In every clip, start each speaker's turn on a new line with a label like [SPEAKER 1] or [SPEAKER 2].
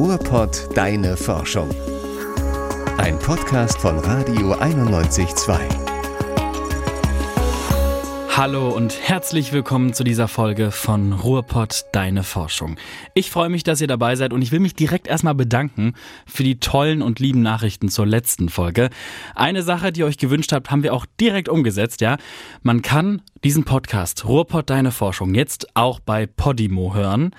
[SPEAKER 1] Ruhrpott Deine Forschung. Ein Podcast von Radio 91.2.
[SPEAKER 2] Hallo und herzlich willkommen zu dieser Folge von Ruhrpott Deine Forschung. Ich freue mich, dass ihr dabei seid und ich will mich direkt erstmal bedanken für die tollen und lieben Nachrichten zur letzten Folge. Eine Sache, die ihr euch gewünscht habt, haben wir auch direkt umgesetzt, ja. Man kann diesen Podcast Ruhrpott Deine Forschung jetzt auch bei Podimo hören.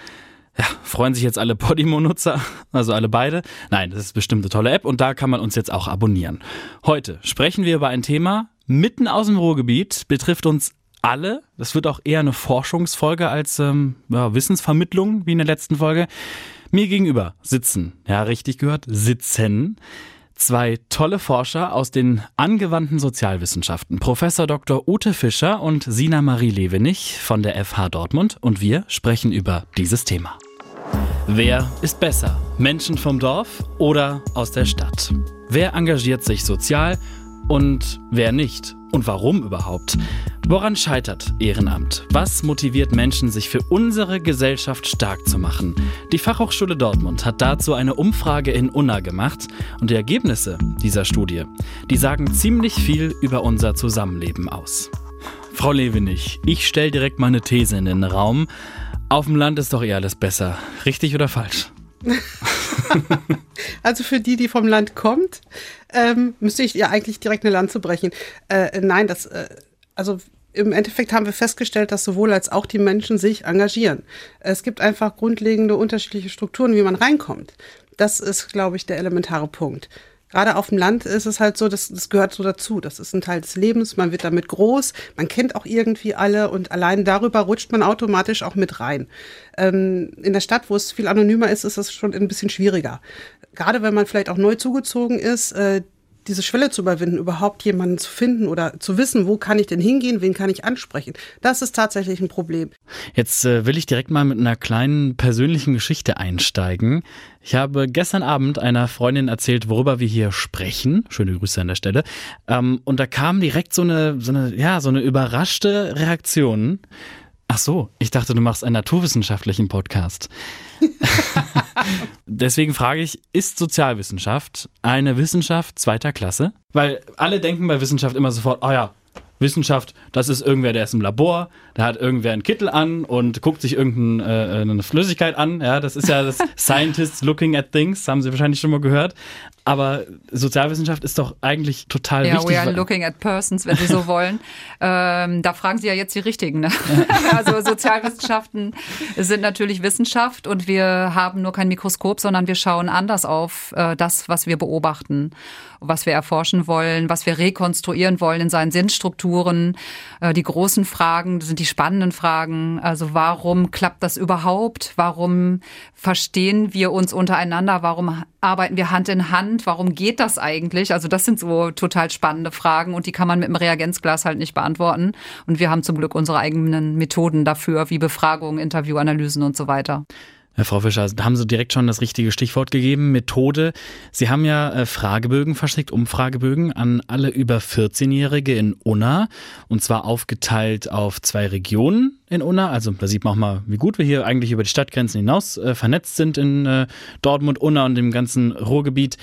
[SPEAKER 2] Ja, freuen sich jetzt alle Podimo-Nutzer, also alle beide? Nein, das ist bestimmt eine tolle App und da kann man uns jetzt auch abonnieren. Heute sprechen wir über ein Thema mitten aus dem Ruhrgebiet, betrifft uns alle. Das wird auch eher eine Forschungsfolge als ähm, ja, Wissensvermittlung wie in der letzten Folge. Mir gegenüber sitzen, ja richtig gehört, sitzen zwei tolle Forscher aus den angewandten Sozialwissenschaften, Professor Dr. Ute Fischer und Sina Marie Levenich von der FH Dortmund und wir sprechen über dieses Thema. Wer ist besser? Menschen vom Dorf oder aus der Stadt? Wer engagiert sich sozial und wer nicht? Und warum überhaupt? Woran scheitert Ehrenamt? Was motiviert Menschen, sich für unsere Gesellschaft stark zu machen? Die Fachhochschule Dortmund hat dazu eine Umfrage in Unna gemacht und die Ergebnisse dieser Studie, die sagen ziemlich viel über unser Zusammenleben aus. Frau Lewenich, ich stelle direkt meine These in den Raum. Auf dem Land ist doch eh alles besser. Richtig oder falsch?
[SPEAKER 3] also für die, die vom Land kommt, ähm, müsste ich ja eigentlich direkt eine Lanze brechen. Äh, nein, das, äh, also im Endeffekt haben wir festgestellt, dass sowohl als auch die Menschen sich engagieren. Es gibt einfach grundlegende unterschiedliche Strukturen, wie man reinkommt. Das ist, glaube ich, der elementare Punkt gerade auf dem Land ist es halt so, das, das gehört so dazu. Das ist ein Teil des Lebens, man wird damit groß, man kennt auch irgendwie alle und allein darüber rutscht man automatisch auch mit rein. Ähm, in der Stadt, wo es viel anonymer ist, ist es schon ein bisschen schwieriger. Gerade wenn man vielleicht auch neu zugezogen ist, äh, diese Schwelle zu überwinden, überhaupt jemanden zu finden oder zu wissen, wo kann ich denn hingehen, wen kann ich ansprechen, das ist tatsächlich ein Problem.
[SPEAKER 2] Jetzt äh, will ich direkt mal mit einer kleinen persönlichen Geschichte einsteigen. Ich habe gestern Abend einer Freundin erzählt, worüber wir hier sprechen. Schöne Grüße an der Stelle. Ähm, und da kam direkt so eine, so eine, ja, so eine überraschte Reaktion. Ach so, ich dachte, du machst einen naturwissenschaftlichen Podcast. Deswegen frage ich, ist Sozialwissenschaft eine Wissenschaft zweiter Klasse? Weil alle denken bei Wissenschaft immer sofort, oh ja, Wissenschaft, das ist irgendwer, der ist im Labor, da hat irgendwer einen Kittel an und guckt sich irgendeine äh, Flüssigkeit an. Ja, das ist ja das Scientists looking at things, haben Sie wahrscheinlich schon mal gehört. Aber Sozialwissenschaft ist doch eigentlich total
[SPEAKER 4] ja,
[SPEAKER 2] wichtig.
[SPEAKER 4] Ja, we are looking at persons, wenn Sie so wollen. ähm, da fragen Sie ja jetzt die Richtigen. Ne? also Sozialwissenschaften sind natürlich Wissenschaft und wir haben nur kein Mikroskop, sondern wir schauen anders auf äh, das, was wir beobachten, was wir erforschen wollen, was wir rekonstruieren wollen in seinen Sinnstrukturen. Äh, die großen Fragen sind die spannenden Fragen. Also warum klappt das überhaupt? Warum verstehen wir uns untereinander? Warum arbeiten wir Hand in Hand? Warum geht das eigentlich? Also das sind so total spannende Fragen und die kann man mit dem Reagenzglas halt nicht beantworten. Und wir haben zum Glück unsere eigenen Methoden dafür, wie Befragungen, Interviewanalysen und so weiter.
[SPEAKER 2] Herr Frau Fischer, da haben Sie direkt schon das richtige Stichwort gegeben, Methode. Sie haben ja äh, Fragebögen verschickt, Umfragebögen an alle über 14-Jährige in Unna und zwar aufgeteilt auf zwei Regionen in Unna. Also da sieht man auch mal, wie gut wir hier eigentlich über die Stadtgrenzen hinaus äh, vernetzt sind in äh, Dortmund, Unna und dem ganzen Ruhrgebiet.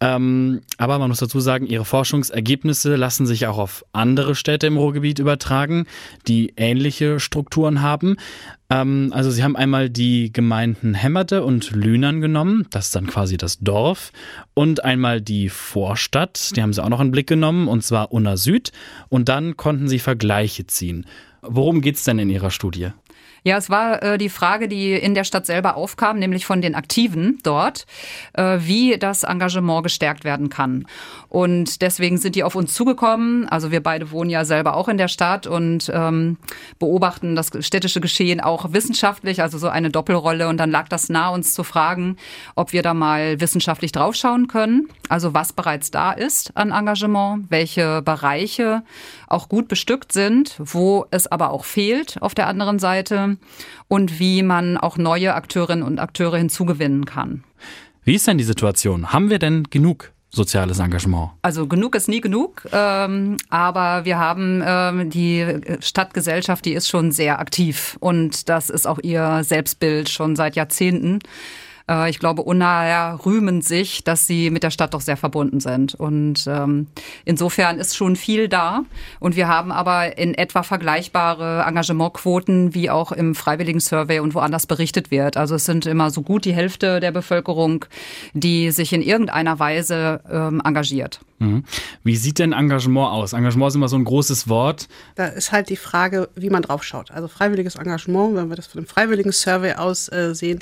[SPEAKER 2] Ähm, aber man muss dazu sagen, Ihre Forschungsergebnisse lassen sich auch auf andere Städte im Ruhrgebiet übertragen, die ähnliche Strukturen haben. Ähm, also Sie haben einmal die Gemeinden Hämmerte und Lühnern genommen, das ist dann quasi das Dorf, und einmal die Vorstadt, die haben Sie auch noch in den Blick genommen, und zwar Unna Süd. Und dann konnten Sie Vergleiche ziehen. Worum geht es denn in Ihrer Studie?
[SPEAKER 4] Ja, es war äh, die Frage, die in der Stadt selber aufkam, nämlich von den Aktiven dort, äh, wie das Engagement gestärkt werden kann. Und deswegen sind die auf uns zugekommen. Also wir beide wohnen ja selber auch in der Stadt und ähm, beobachten das städtische Geschehen auch wissenschaftlich, also so eine Doppelrolle. Und dann lag das nahe, uns zu fragen, ob wir da mal wissenschaftlich draufschauen können. Also was bereits da ist an Engagement, welche Bereiche auch gut bestückt sind, wo es aber auch fehlt auf der anderen Seite und wie man auch neue Akteurinnen und Akteure hinzugewinnen kann.
[SPEAKER 2] Wie ist denn die Situation? Haben wir denn genug soziales Engagement?
[SPEAKER 4] Also genug ist nie genug, ähm, aber wir haben ähm, die Stadtgesellschaft, die ist schon sehr aktiv und das ist auch ihr Selbstbild schon seit Jahrzehnten. Äh, ich glaube, Unnaher rühmen sich, dass sie mit der Stadt doch sehr verbunden sind. Und ähm, insofern ist schon viel da. Und wir haben aber in etwa vergleichbare Engagementquoten wie auch im Freiwilligen Survey und woanders berichtet wird. Also es sind immer so gut die Hälfte der Bevölkerung, die sich in irgendeiner Weise ähm, engagiert.
[SPEAKER 2] Mhm. Wie sieht denn Engagement aus? Engagement ist immer so ein großes Wort.
[SPEAKER 3] Da ist halt die Frage, wie man drauf schaut. Also freiwilliges Engagement, wenn wir das von dem freiwilligen Survey aus äh, sehen,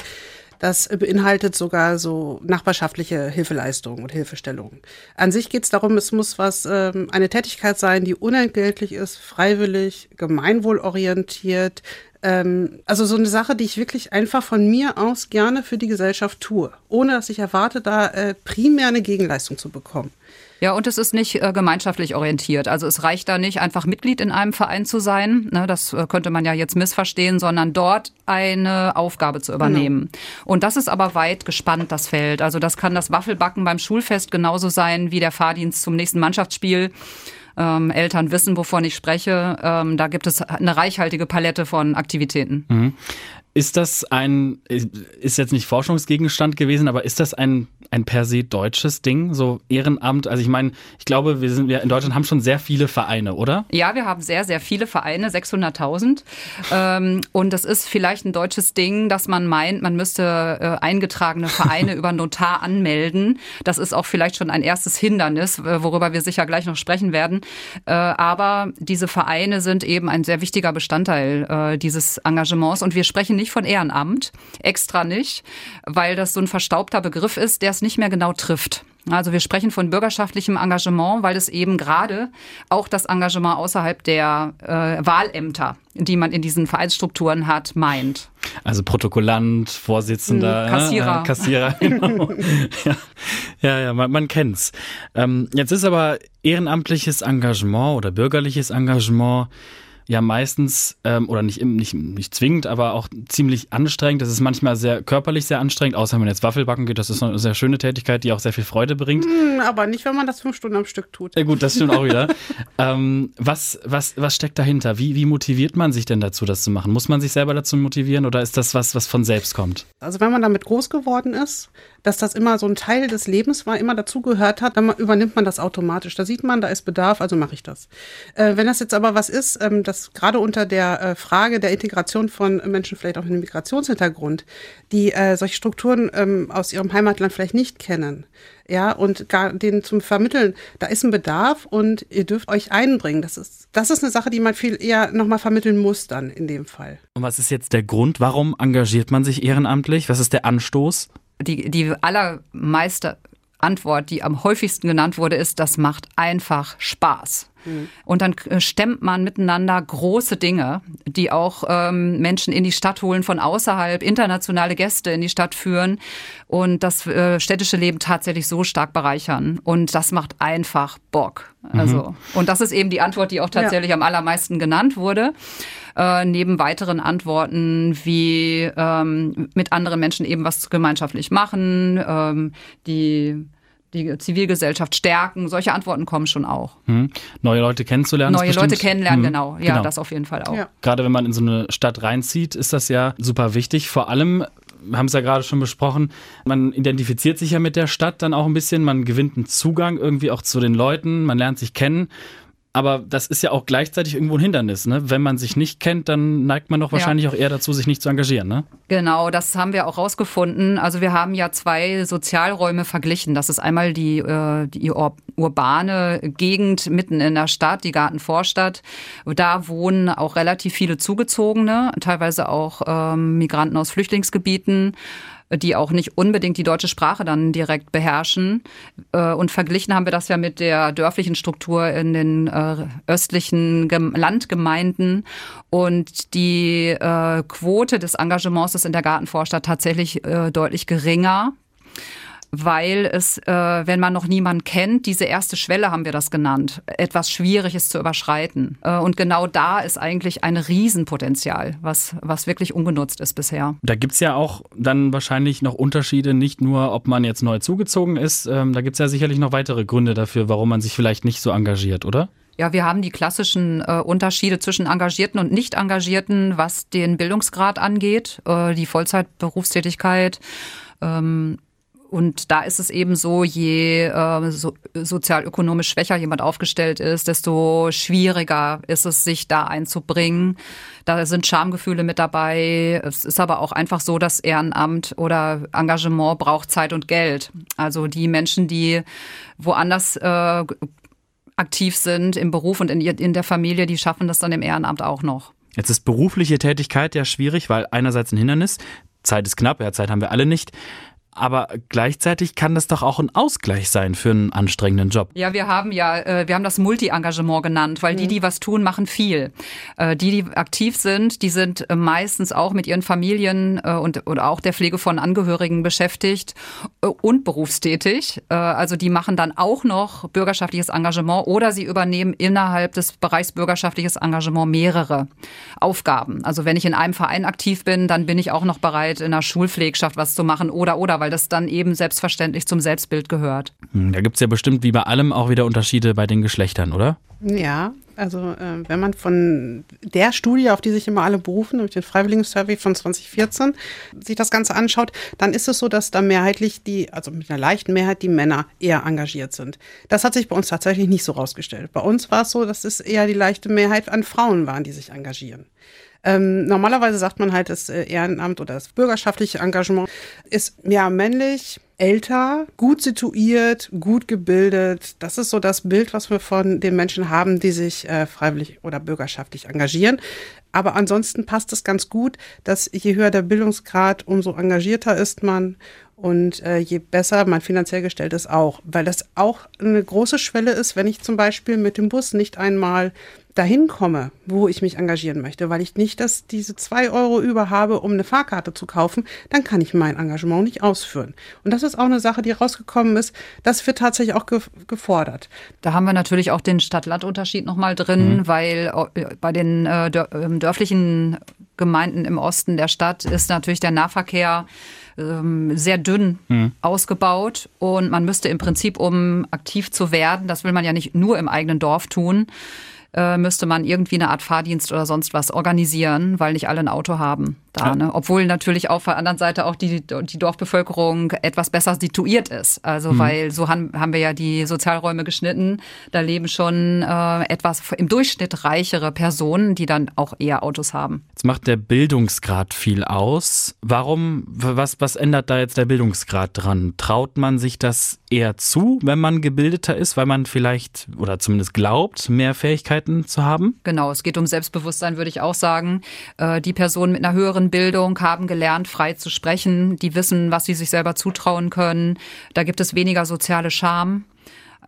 [SPEAKER 3] das beinhaltet sogar so nachbarschaftliche Hilfeleistungen und Hilfestellungen. An sich geht es darum, es muss was ähm, eine Tätigkeit sein, die unentgeltlich ist, freiwillig, gemeinwohlorientiert. Ähm, also so eine Sache, die ich wirklich einfach von mir aus gerne für die Gesellschaft tue, ohne dass ich erwarte, da äh, primär eine Gegenleistung zu bekommen.
[SPEAKER 4] Ja, und es ist nicht äh, gemeinschaftlich orientiert. Also es reicht da nicht, einfach Mitglied in einem Verein zu sein. Ne, das äh, könnte man ja jetzt missverstehen, sondern dort eine Aufgabe zu übernehmen. Genau. Und das ist aber weit gespannt, das Feld. Also das kann das Waffelbacken beim Schulfest genauso sein wie der Fahrdienst zum nächsten Mannschaftsspiel. Ähm, Eltern wissen, wovon ich spreche. Ähm, da gibt es eine reichhaltige Palette von Aktivitäten.
[SPEAKER 2] Mhm. Ist das ein, ist jetzt nicht Forschungsgegenstand gewesen, aber ist das ein, ein per se deutsches Ding, so Ehrenamt? Also ich meine, ich glaube, wir sind, wir in Deutschland haben schon sehr viele Vereine, oder?
[SPEAKER 4] Ja, wir haben sehr, sehr viele Vereine, 600.000. Ähm, und das ist vielleicht ein deutsches Ding, dass man meint, man müsste äh, eingetragene Vereine über Notar anmelden. Das ist auch vielleicht schon ein erstes Hindernis, äh, worüber wir sicher gleich noch sprechen werden. Äh, aber diese Vereine sind eben ein sehr wichtiger Bestandteil dieses Engagements und wir sprechen nicht von Ehrenamt, extra nicht, weil das so ein verstaubter Begriff ist, der es nicht mehr genau trifft. Also wir sprechen von bürgerschaftlichem Engagement, weil es eben gerade auch das Engagement außerhalb der äh, Wahlämter, die man in diesen Vereinsstrukturen hat, meint.
[SPEAKER 2] Also Protokollant, Vorsitzender,
[SPEAKER 4] hm, Kassierer.
[SPEAKER 2] Äh, Kassierer, genau. ja, ja, ja, man, man kennt's. Ähm, jetzt ist aber ehrenamtliches Engagement oder bürgerliches Engagement ja meistens, ähm, oder nicht, nicht, nicht zwingend, aber auch ziemlich anstrengend. Das ist manchmal sehr körperlich sehr anstrengend, außer wenn man jetzt Waffelbacken geht. Das ist eine sehr schöne Tätigkeit, die auch sehr viel Freude bringt.
[SPEAKER 3] Mm, aber nicht, wenn man das fünf Stunden am Stück tut.
[SPEAKER 2] Ja gut, das stimmt auch wieder. ähm, was, was, was steckt dahinter? Wie, wie motiviert man sich denn dazu, das zu machen? Muss man sich selber dazu motivieren oder ist das was, was von selbst kommt?
[SPEAKER 3] Also wenn man damit groß geworden ist, dass das immer so ein Teil des Lebens war, immer dazugehört hat, dann übernimmt man das automatisch. Da sieht man, da ist Bedarf, also mache ich das. Äh, wenn das jetzt aber was ist, ähm, das gerade unter der äh, Frage der Integration von Menschen vielleicht auch mit einem Migrationshintergrund, die äh, solche Strukturen ähm, aus ihrem Heimatland vielleicht nicht kennen, ja, und gar den zum Vermitteln, da ist ein Bedarf und ihr dürft euch einbringen. Das ist, das ist eine Sache, die man viel eher nochmal vermitteln muss dann in dem Fall.
[SPEAKER 2] Und was ist jetzt der Grund? Warum engagiert man sich ehrenamtlich? Was ist der Anstoß?
[SPEAKER 4] die, die allermeiste Antwort, die am häufigsten genannt wurde, ist, das macht einfach Spaß. Mhm. Und dann äh, stemmt man miteinander große Dinge, die auch ähm, Menschen in die Stadt holen von außerhalb, internationale Gäste in die Stadt führen und das äh, städtische Leben tatsächlich so stark bereichern. Und das macht einfach Bock. Also, mhm. und das ist eben die Antwort, die auch tatsächlich ja. am allermeisten genannt wurde. Äh, neben weiteren Antworten wie ähm, mit anderen Menschen eben was gemeinschaftlich machen, ähm, die die Zivilgesellschaft stärken. Solche Antworten kommen schon auch.
[SPEAKER 2] Hm. Neue Leute kennenzulernen.
[SPEAKER 4] Neue Leute kennenlernen, hm. genau. Ja, genau. das auf jeden Fall auch. Ja.
[SPEAKER 2] Gerade wenn man in so eine Stadt reinzieht, ist das ja super wichtig. Vor allem, wir haben es ja gerade schon besprochen, man identifiziert sich ja mit der Stadt dann auch ein bisschen. Man gewinnt einen Zugang irgendwie auch zu den Leuten. Man lernt sich kennen. Aber das ist ja auch gleichzeitig irgendwo ein Hindernis. Ne? Wenn man sich nicht kennt, dann neigt man doch wahrscheinlich ja. auch eher dazu, sich nicht zu engagieren. Ne?
[SPEAKER 4] Genau, das haben wir auch rausgefunden. Also wir haben ja zwei Sozialräume verglichen. Das ist einmal die, äh, die urbane Gegend mitten in der Stadt, die Gartenvorstadt. Da wohnen auch relativ viele Zugezogene, teilweise auch ähm, Migranten aus Flüchtlingsgebieten die auch nicht unbedingt die deutsche Sprache dann direkt beherrschen. Äh, und verglichen haben wir das ja mit der dörflichen Struktur in den äh, östlichen Landgemeinden. Und die äh, Quote des Engagements ist in der Gartenvorstadt tatsächlich deutlich geringer weil es, äh, wenn man noch niemanden kennt, diese erste Schwelle haben wir das genannt, etwas schwierig ist zu überschreiten. Äh, und genau da ist eigentlich ein Riesenpotenzial, was, was wirklich ungenutzt ist bisher.
[SPEAKER 2] Da gibt es ja auch dann wahrscheinlich noch Unterschiede, nicht nur, ob man jetzt neu zugezogen ist, ähm, da gibt es ja sicherlich noch weitere Gründe dafür, warum man sich vielleicht nicht so engagiert, oder?
[SPEAKER 4] Ja, wir haben die klassischen äh, Unterschiede zwischen Engagierten und Nicht-Engagierten, was den Bildungsgrad angeht, äh, die Vollzeitberufstätigkeit Ähm, und da ist es eben so, je äh, so, sozialökonomisch schwächer jemand aufgestellt ist, desto schwieriger ist es, sich da einzubringen. Da sind Schamgefühle mit dabei. Es ist aber auch einfach so, dass Ehrenamt oder Engagement braucht Zeit und Geld. Also die Menschen, die woanders äh, aktiv sind im Beruf und in, in der Familie, die schaffen das dann im Ehrenamt auch noch.
[SPEAKER 2] Jetzt ist berufliche Tätigkeit ja schwierig, weil einerseits ein Hindernis, Zeit ist knapp, ja, Zeit haben wir alle nicht aber gleichzeitig kann das doch auch ein Ausgleich sein für einen anstrengenden Job.
[SPEAKER 4] Ja, wir haben ja, äh, wir haben das Multi-Engagement genannt, weil die, mhm. die was tun, machen viel. Äh, die, die aktiv sind, die sind äh, meistens auch mit ihren Familien und oder auch der Pflege von Angehörigen beschäftigt und berufstätig. Also die machen dann auch noch bürgerschaftliches Engagement oder sie übernehmen innerhalb des Bereichs bürgerschaftliches Engagement mehrere Aufgaben. Also wenn ich in einem Verein aktiv bin, dann bin ich auch noch bereit, in der Schulpflegschaft was zu machen oder oder weil das dann eben selbstverständlich zum Selbstbild gehört.
[SPEAKER 2] Hm, da gibt es ja bestimmt wie bei allem auch wieder Unterschiede bei den Geschlechtern, oder?
[SPEAKER 3] Ja, also äh, wenn man von der Studie, auf die sich immer alle berufen, durch den Freiwilligen-Survey von 2014, sich das Ganze anschaut, dann ist es so, dass da mehrheitlich die, also mit einer leichten Mehrheit, die Männer eher engagiert sind. Das hat sich bei uns tatsächlich nicht so rausgestellt. Bei uns war es so, dass es eher die leichte Mehrheit an Frauen waren, die sich engagieren. Ähm, normalerweise sagt man halt, das äh, Ehrenamt oder das bürgerschaftliche Engagement ist ja männlich, älter, gut situiert, gut gebildet. Das ist so das Bild, was wir von den Menschen haben, die sich äh, freiwillig oder bürgerschaftlich engagieren. Aber ansonsten passt es ganz gut, dass je höher der Bildungsgrad, umso engagierter ist man und äh, je besser man finanziell gestellt ist auch, weil das auch eine große Schwelle ist, wenn ich zum Beispiel mit dem Bus nicht einmal dahin komme, wo ich mich engagieren möchte, weil ich nicht das, diese zwei Euro über habe, um eine Fahrkarte zu kaufen, dann kann ich mein Engagement nicht ausführen. Und das ist auch eine Sache, die rausgekommen ist. Das wird tatsächlich auch ge gefordert.
[SPEAKER 4] Da haben wir natürlich auch den Stadt-Land-Unterschied nochmal drin, mhm. weil äh, bei den äh, ähm, dörflichen Gemeinden im Osten der Stadt ist natürlich der Nahverkehr ähm, sehr dünn mhm. ausgebaut und man müsste im Prinzip, um aktiv zu werden, das will man ja nicht nur im eigenen Dorf tun, äh, müsste man irgendwie eine Art Fahrdienst oder sonst was organisieren, weil nicht alle ein Auto haben da. Ja. Ne? Obwohl natürlich auf der anderen Seite auch die, die Dorfbevölkerung etwas besser situiert ist. Also mhm. weil so haben, haben wir ja die Sozialräume geschnitten. Da leben schon äh, etwas im Durchschnitt reichere Personen, die dann auch eher Autos haben.
[SPEAKER 2] Jetzt macht der Bildungsgrad viel aus. Warum, was, was ändert da jetzt der Bildungsgrad dran? Traut man sich das eher zu, wenn man gebildeter ist, weil man vielleicht oder zumindest glaubt, mehr Fähigkeiten zu haben?
[SPEAKER 4] Genau, es geht um Selbstbewusstsein, würde ich auch sagen. Äh, die Personen mit einer höheren höheren Bildung haben gelernt, frei zu sprechen. Die wissen, was sie sich selber zutrauen können. Da gibt es weniger soziale Scham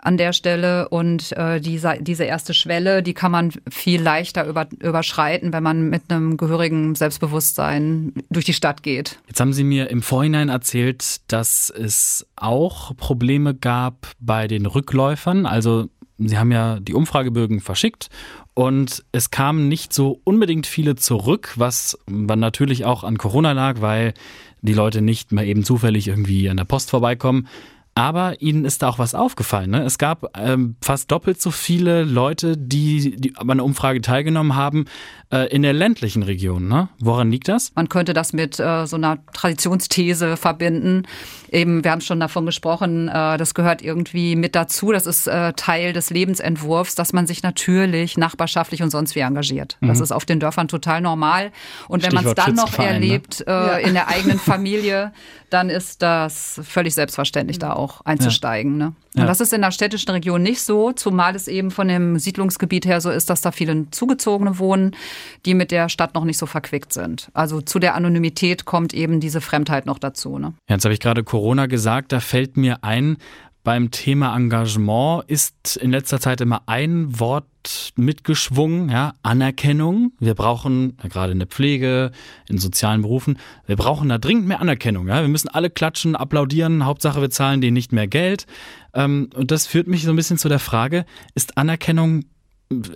[SPEAKER 4] an der Stelle und äh, diese, diese erste Schwelle, die kann man viel leichter über, überschreiten, wenn man mit einem gehörigen Selbstbewusstsein durch die Stadt geht.
[SPEAKER 2] Jetzt haben Sie mir im Vorhinein erzählt, dass es auch Probleme gab bei den Rückläufern. Also Sie haben ja die Umfragebögen verschickt und es kamen nicht so unbedingt viele zurück, was natürlich auch an Corona lag, weil die Leute nicht mal eben zufällig irgendwie an der Post vorbeikommen. Aber ihnen ist da auch was aufgefallen. Ne? Es gab ähm, fast doppelt so viele Leute, die, die an einer Umfrage teilgenommen haben, äh, in der ländlichen Region. Ne? Woran liegt das?
[SPEAKER 4] Man könnte das mit äh, so einer Traditionsthese verbinden. Eben, wir haben schon davon gesprochen, äh, das gehört irgendwie mit dazu. Das ist äh, Teil des Lebensentwurfs, dass man sich natürlich nachbarschaftlich und sonst wie engagiert. Mhm. Das ist auf den Dörfern total normal. Und wenn man es dann noch ne? erlebt ne? ja. in der eigenen Familie, dann ist das völlig selbstverständlich da auch auch einzusteigen. Ja. Ne? Und ja. das ist in der städtischen Region nicht so, zumal es eben von dem Siedlungsgebiet her so ist, dass da viele Zugezogene wohnen, die mit der Stadt noch nicht so verquickt sind. Also zu der Anonymität kommt eben diese Fremdheit noch dazu. Ne?
[SPEAKER 2] Jetzt habe ich gerade Corona gesagt, da fällt mir ein, beim Thema Engagement ist in letzter Zeit immer ein Wort mitgeschwungen, ja, Anerkennung. Wir brauchen, ja, gerade in der Pflege, in sozialen Berufen, wir brauchen da dringend mehr Anerkennung. Ja. Wir müssen alle klatschen, applaudieren, Hauptsache wir zahlen denen nicht mehr Geld. Ähm, und das führt mich so ein bisschen zu der Frage, ist Anerkennung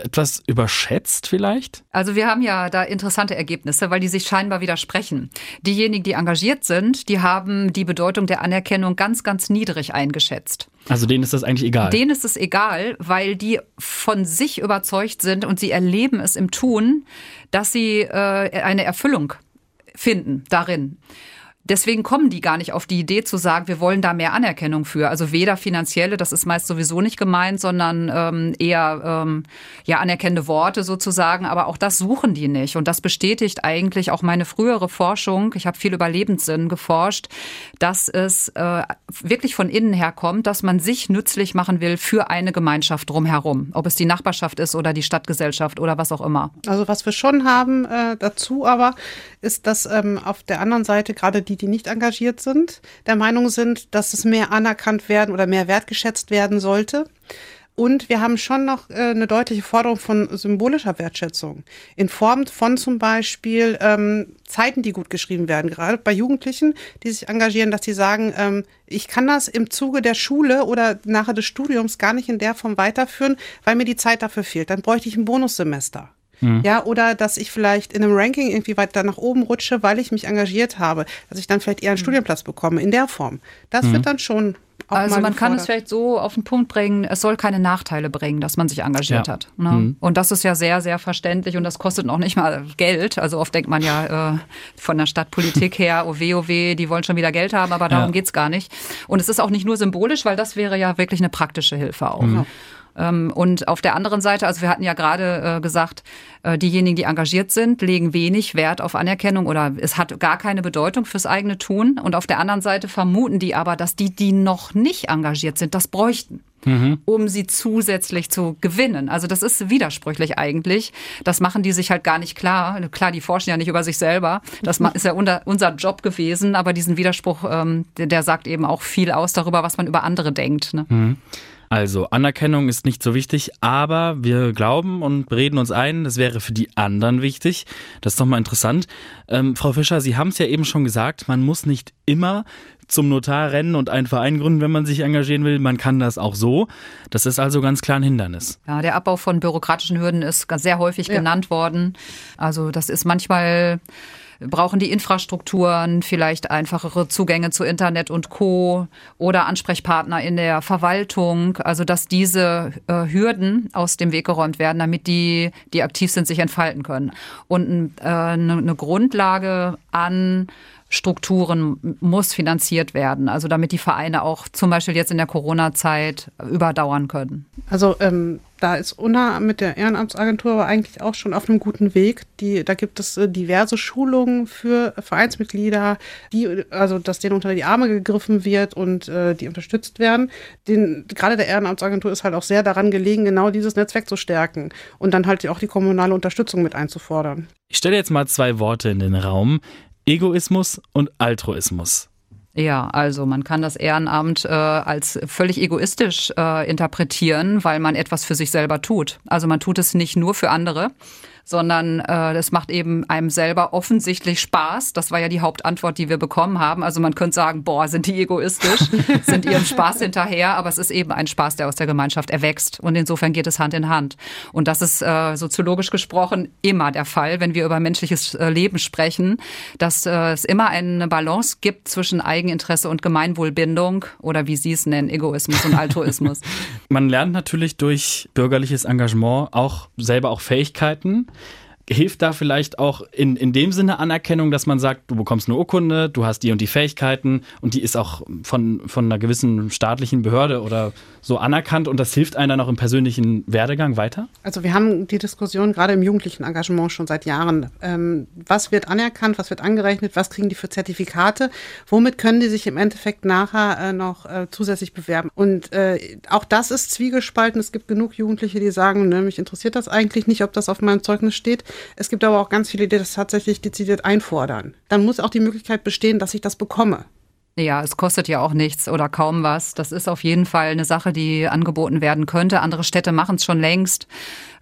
[SPEAKER 2] etwas überschätzt vielleicht?
[SPEAKER 4] Also wir haben ja da interessante Ergebnisse, weil die sich scheinbar widersprechen. Diejenigen, die engagiert sind, die haben die Bedeutung der Anerkennung ganz, ganz niedrig eingeschätzt.
[SPEAKER 2] Also denen ist das eigentlich egal?
[SPEAKER 4] Denen ist es egal, weil die von sich überzeugt sind und sie erleben es im Tun, dass sie äh, eine Erfüllung finden darin. Deswegen kommen die gar nicht auf die Idee zu sagen, wir wollen da mehr Anerkennung für. Also weder finanzielle, das ist meist sowieso nicht gemeint, sondern ähm, eher ähm, ja anerkennende Worte sozusagen. Aber auch das suchen die nicht. Und das bestätigt eigentlich auch meine frühere Forschung. Ich habe viel über Lebenssinn geforscht, dass es äh, wirklich von innen her kommt, dass man sich nützlich machen will für eine Gemeinschaft drumherum. Ob es die Nachbarschaft ist oder die Stadtgesellschaft oder was auch immer.
[SPEAKER 3] Also was wir schon haben äh, dazu aber, ist, dass ähm, auf der anderen Seite gerade die, die nicht engagiert sind, der Meinung sind, dass es mehr anerkannt werden oder mehr wertgeschätzt werden sollte. Und wir haben schon noch äh, eine deutliche Forderung von symbolischer Wertschätzung in Form von zum Beispiel ähm, Zeiten, die gut geschrieben werden, gerade bei Jugendlichen, die sich engagieren, dass sie sagen, ähm, ich kann das im Zuge der Schule oder nachher des Studiums gar nicht in der Form weiterführen, weil mir die Zeit dafür fehlt. Dann bräuchte ich ein Bonussemester. Mhm. Ja, oder dass ich vielleicht in einem Ranking irgendwie weiter nach oben rutsche, weil ich mich engagiert habe, dass ich dann vielleicht eher einen mhm. Studienplatz bekomme in der Form. Das mhm. wird dann schon
[SPEAKER 4] also man kann es vielleicht so auf den Punkt bringen, es soll keine Nachteile bringen, dass man sich engagiert ja. hat. Ne? Mhm. Und das ist ja sehr, sehr verständlich und das kostet noch nicht mal Geld. Also oft denkt man ja äh, von der Stadtpolitik her, oh weh, oh weh, die wollen schon wieder Geld haben, aber darum ja. es gar nicht. Und es ist auch nicht nur symbolisch, weil das wäre ja wirklich eine praktische Hilfe auch. Ähm, und auf der anderen Seite, also wir hatten ja gerade äh, gesagt, äh, diejenigen, die engagiert sind, legen wenig Wert auf Anerkennung oder es hat gar keine Bedeutung fürs eigene Tun. Und auf der anderen Seite vermuten die aber, dass die, die noch nicht engagiert sind, das bräuchten. Mhm. um sie zusätzlich zu gewinnen. Also das ist widersprüchlich eigentlich. Das machen die sich halt gar nicht klar. Klar, die forschen ja nicht über sich selber. Das ist ja unser Job gewesen, aber diesen Widerspruch, ähm, der sagt eben auch viel aus darüber, was man über andere denkt. Ne?
[SPEAKER 2] Mhm. Also Anerkennung ist nicht so wichtig, aber wir glauben und reden uns ein, das wäre für die anderen wichtig. Das ist doch mal interessant. Ähm, Frau Fischer, Sie haben es ja eben schon gesagt, man muss nicht immer zum Notar rennen und einen Verein gründen, wenn man sich engagieren will. Man kann das auch so. Das ist also ganz klar ein Hindernis.
[SPEAKER 4] Ja, der Abbau von bürokratischen Hürden ist sehr häufig ja. genannt worden. Also das ist manchmal brauchen die Infrastrukturen, vielleicht einfachere Zugänge zu Internet und Co. oder Ansprechpartner in der Verwaltung. Also dass diese äh, Hürden aus dem Weg geräumt werden, damit die, die aktiv sind, sich entfalten können. Und äh, eine, eine Grundlage an Strukturen muss finanziert werden, also damit die Vereine auch zum Beispiel jetzt in der Corona-Zeit überdauern können.
[SPEAKER 3] Also ähm, da ist UNA mit der Ehrenamtsagentur aber eigentlich auch schon auf einem guten Weg. Die, da gibt es äh, diverse Schulungen für Vereinsmitglieder, die, also dass denen unter die Arme gegriffen wird und äh, die unterstützt werden. Den, gerade der Ehrenamtsagentur ist halt auch sehr daran gelegen, genau dieses Netzwerk zu stärken und dann halt auch die kommunale Unterstützung mit einzufordern.
[SPEAKER 2] Ich stelle jetzt mal zwei Worte in den Raum. Egoismus und Altruismus.
[SPEAKER 4] Ja, also man kann das Ehrenamt äh, als völlig egoistisch äh, interpretieren, weil man etwas für sich selber tut. Also man tut es nicht nur für andere, sondern äh, das macht eben einem selber offensichtlich Spaß. Das war ja die Hauptantwort, die wir bekommen haben. Also man könnte sagen, boah, sind die egoistisch, sind ihrem Spaß hinterher, aber es ist eben ein Spaß, der aus der Gemeinschaft erwächst. Und insofern geht es Hand in Hand. Und das ist äh, soziologisch gesprochen immer der Fall, wenn wir über menschliches äh, Leben sprechen, dass äh, es immer eine Balance gibt zwischen Eigeninteresse und Gemeinwohlbindung oder wie Sie es nennen, Egoismus und Altruismus.
[SPEAKER 2] Man lernt natürlich durch bürgerliches Engagement auch selber auch Fähigkeiten hilft da vielleicht auch in, in dem Sinne Anerkennung, dass man sagt, du bekommst eine Urkunde, du hast die und die Fähigkeiten und die ist auch von, von einer gewissen staatlichen Behörde oder so anerkannt und das hilft einem dann auch im persönlichen Werdegang weiter?
[SPEAKER 3] Also wir haben die Diskussion gerade im jugendlichen Engagement schon seit Jahren. Ähm, was wird anerkannt, was wird angerechnet, was kriegen die für Zertifikate, womit können die sich im Endeffekt nachher äh, noch äh, zusätzlich bewerben? Und äh, auch das ist zwiegespalten. Es gibt genug Jugendliche, die sagen, ne, mich interessiert das eigentlich nicht, ob das auf meinem Zeugnis steht. Es gibt aber auch ganz viele, die das tatsächlich dezidiert einfordern. Dann muss auch die Möglichkeit bestehen, dass ich das bekomme.
[SPEAKER 4] Ja, es kostet ja auch nichts oder kaum was. Das ist auf jeden Fall eine Sache, die angeboten werden könnte. Andere Städte machen es schon längst.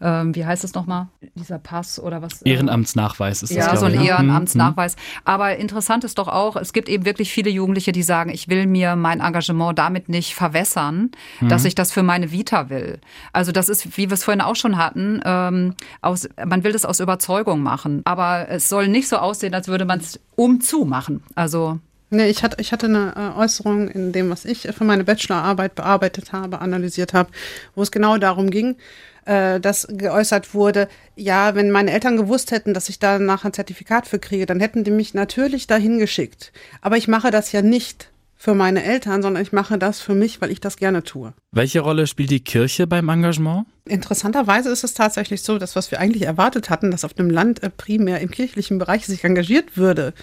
[SPEAKER 4] Ähm, wie heißt es nochmal? Dieser Pass oder was?
[SPEAKER 2] Ehrenamtsnachweis ist
[SPEAKER 4] das. Ja, so ein ne? Ehrenamtsnachweis. Mhm. Aber interessant ist doch auch, es gibt eben wirklich viele Jugendliche, die sagen, ich will mir mein Engagement damit nicht verwässern, mhm. dass ich das für meine Vita will. Also das ist, wie wir es vorhin auch schon hatten, ähm, aus, man will das aus Überzeugung machen. Aber es soll nicht so aussehen, als würde man es umzu machen. Also
[SPEAKER 3] Nee, ich hatte, ich hatte eine äh, Äußerung in dem, was ich für meine Bachelorarbeit bearbeitet habe, analysiert habe, wo es genau darum ging, äh, dass geäußert wurde, ja, wenn meine Eltern gewusst hätten, dass ich da nachher ein Zertifikat für kriege, dann hätten die mich natürlich dahin geschickt. Aber ich mache das ja nicht für meine Eltern, sondern ich mache das für mich, weil ich das gerne tue.
[SPEAKER 2] Welche Rolle spielt die Kirche beim Engagement?
[SPEAKER 3] Interessanterweise ist es tatsächlich so, dass was wir eigentlich erwartet hatten, dass auf dem Land äh, primär im kirchlichen Bereich sich engagiert würde,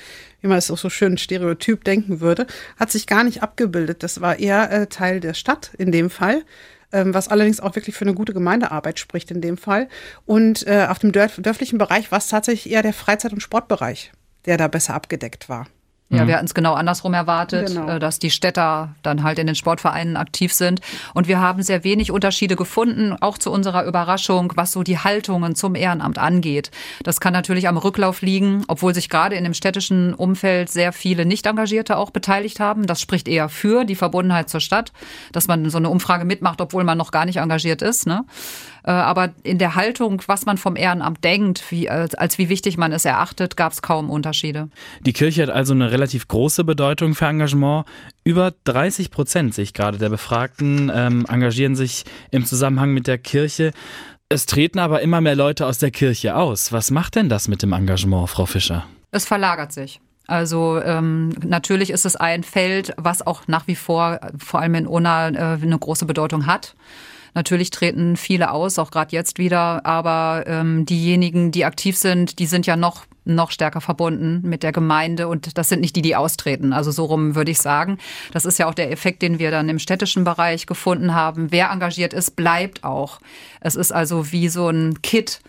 [SPEAKER 3] wie man es auch so schön stereotyp denken würde, hat sich gar nicht abgebildet. Das war eher äh, Teil der Stadt in dem Fall ähm, was allerdings auch wirklich für eine gute Gemeindearbeit spricht in dem Fall. Und äh, auf dem dörf dörflichen Bereich war es tatsächlich eher der Freizeit- und Sportbereich, der da besser abgedeckt war.
[SPEAKER 4] Ja, wir hatten es genau andersrum erwartet,
[SPEAKER 3] Genau.
[SPEAKER 4] äh, dass die Städter dann halt in den Sportvereinen aktiv sind. Und wir haben sehr wenig Unterschiede gefunden, auch zu unserer Überraschung, was so die Haltungen zum Ehrenamt angeht. Das kann natürlich am Rücklauf liegen, obwohl sich gerade in dem städtischen Umfeld sehr viele Nicht-Engagierte auch beteiligt haben. Das spricht eher für die Verbundenheit zur Stadt, dass man so eine Umfrage mitmacht, obwohl man noch gar nicht engagiert ist. Ne? Äh, Aber in der Haltung, was man vom Ehrenamt denkt, wie, als, als wie wichtig man es erachtet, gab es kaum Unterschiede.
[SPEAKER 2] Die Kirche hat also eine relativ große Bedeutung für Engagement. Über 30 Prozent, sich gerade der Befragten, ähm, engagieren sich im Zusammenhang mit der Kirche. Es treten aber immer mehr Leute aus der Kirche aus. Was macht denn das mit dem Engagement, Frau Fischer?
[SPEAKER 4] Es verlagert sich. Also ähm, natürlich ist es ein Feld, was auch nach wie vor, vor allem in Unna, äh, eine große Bedeutung hat. Natürlich treten viele aus, auch gerade jetzt wieder, aber ähm, diejenigen, die aktiv sind, die sind ja noch noch stärker verbunden mit der Gemeinde und das sind nicht die, die austreten. Also so rum würde ich sagen. Das ist ja auch der Effekt, den wir dann im städtischen Bereich gefunden haben. Wer engagiert ist, bleibt auch. Es ist also wie so ein Kit,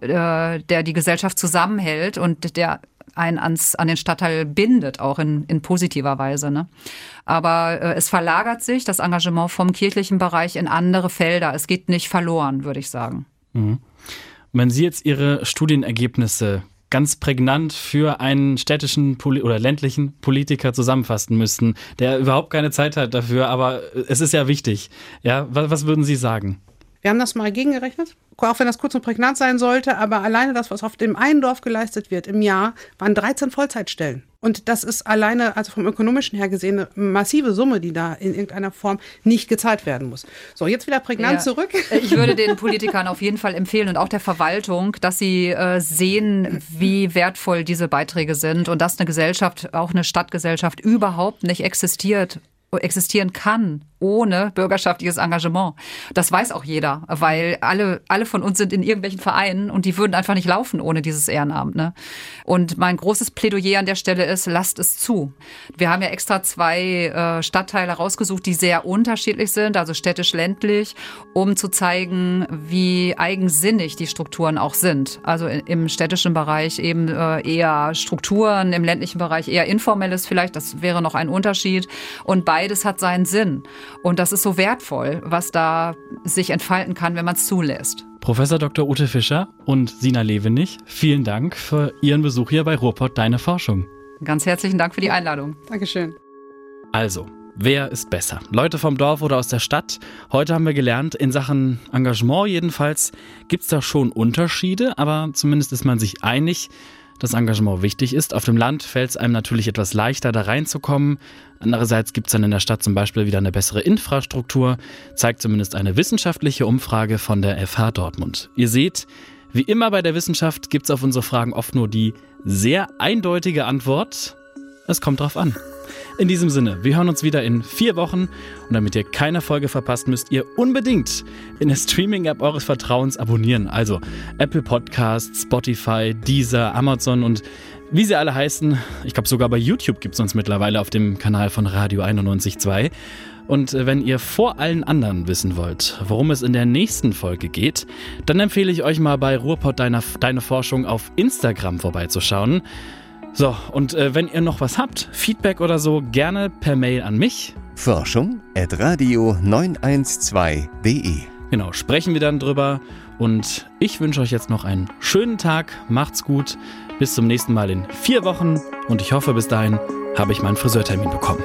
[SPEAKER 4] äh, der die Gesellschaft zusammenhält und der einen ans, an den Stadtteil bindet, auch in, in positiver Weise. Ne? Aber äh, es verlagert sich, das Engagement vom kirchlichen Bereich in andere Felder. Es geht nicht verloren, würde ich sagen.
[SPEAKER 2] Wenn Sie jetzt Ihre Studienergebnisse ganz prägnant für einen städtischen Poli oder ländlichen Politiker zusammenfassen müssten, der überhaupt keine Zeit hat dafür, aber es ist ja wichtig. Ja, was, was würden Sie sagen?
[SPEAKER 3] Wir haben das mal gegengerechnet, auch wenn das kurz und prägnant sein sollte, aber alleine das, was auf dem einen Dorf geleistet wird im Jahr, waren 13 Vollzeitstellen. Und das ist alleine, also vom ökonomischen her gesehen, eine massive Summe, die da in irgendeiner Form nicht gezahlt werden muss. So, jetzt wieder prägnant
[SPEAKER 4] Ja.
[SPEAKER 3] zurück.
[SPEAKER 4] Ich würde den Politikern auf jeden Fall empfehlen und auch der Verwaltung, dass sie äh, sehen, wie wertvoll diese Beiträge sind und dass eine Gesellschaft, auch eine Stadtgesellschaft überhaupt nicht existiert existieren kann ohne bürgerschaftliches Engagement. Das weiß auch jeder, weil alle, alle von uns sind in irgendwelchen Vereinen und die würden einfach nicht laufen ohne dieses Ehrenamt. Ne? Und mein großes Plädoyer an der Stelle ist, lasst es zu. Wir haben ja extra zwei äh, Stadtteile rausgesucht, die sehr unterschiedlich sind, also städtisch-ländlich, um zu zeigen, wie eigensinnig die Strukturen auch sind. Also in, im städtischen Bereich eben äh, eher Strukturen, im ländlichen Bereich eher informelles vielleicht, das wäre noch ein Unterschied. Und beides hat seinen Sinn. Und das ist so wertvoll, was da sich entfalten kann, wenn man es zulässt.
[SPEAKER 2] Professor Dr. Ute Fischer und Sina Levenich, vielen Dank für Ihren Besuch hier bei Ruhrpott Deine Forschung.
[SPEAKER 4] Ganz herzlichen Dank für die Einladung.
[SPEAKER 3] Dankeschön.
[SPEAKER 2] Also, wer ist besser? Leute vom Dorf oder aus der Stadt? Heute haben wir gelernt, in Sachen Engagement jedenfalls gibt es da schon Unterschiede, aber zumindest ist man sich einig, dass Engagement wichtig ist. Auf dem Land fällt es einem natürlich etwas leichter, da reinzukommen. Andererseits gibt es dann in der Stadt zum Beispiel wieder eine bessere Infrastruktur, zeigt zumindest eine wissenschaftliche Umfrage von der FH Dortmund. Ihr seht, wie immer bei der Wissenschaft gibt es auf unsere Fragen oft nur die sehr eindeutige Antwort. Es kommt drauf an. In diesem Sinne, wir hören uns wieder in vier Wochen und damit ihr keine Folge verpasst, müsst ihr unbedingt in der Streaming-App eures Vertrauens abonnieren. Also Apple Podcasts, Spotify, Deezer, Amazon und wie sie alle heißen. Ich glaube sogar bei YouTube gibt es uns mittlerweile auf dem Kanal von Radio 91.2. Und äh, wenn ihr vor allen anderen wissen wollt, worum es in der nächsten Folge geht, dann empfehle ich euch mal bei Ruhrpott Deine, Deine Forschung auf Instagram vorbeizuschauen. So, und äh, wenn ihr noch was habt, Feedback oder so, gerne per Mail an mich.
[SPEAKER 1] Forschung at radio 912.de.
[SPEAKER 2] Genau, sprechen wir dann drüber. Und ich wünsche euch jetzt noch einen schönen Tag. Macht's gut. Bis zum nächsten Mal in vier Wochen. Und ich hoffe, bis dahin habe ich meinen Friseurtermin bekommen.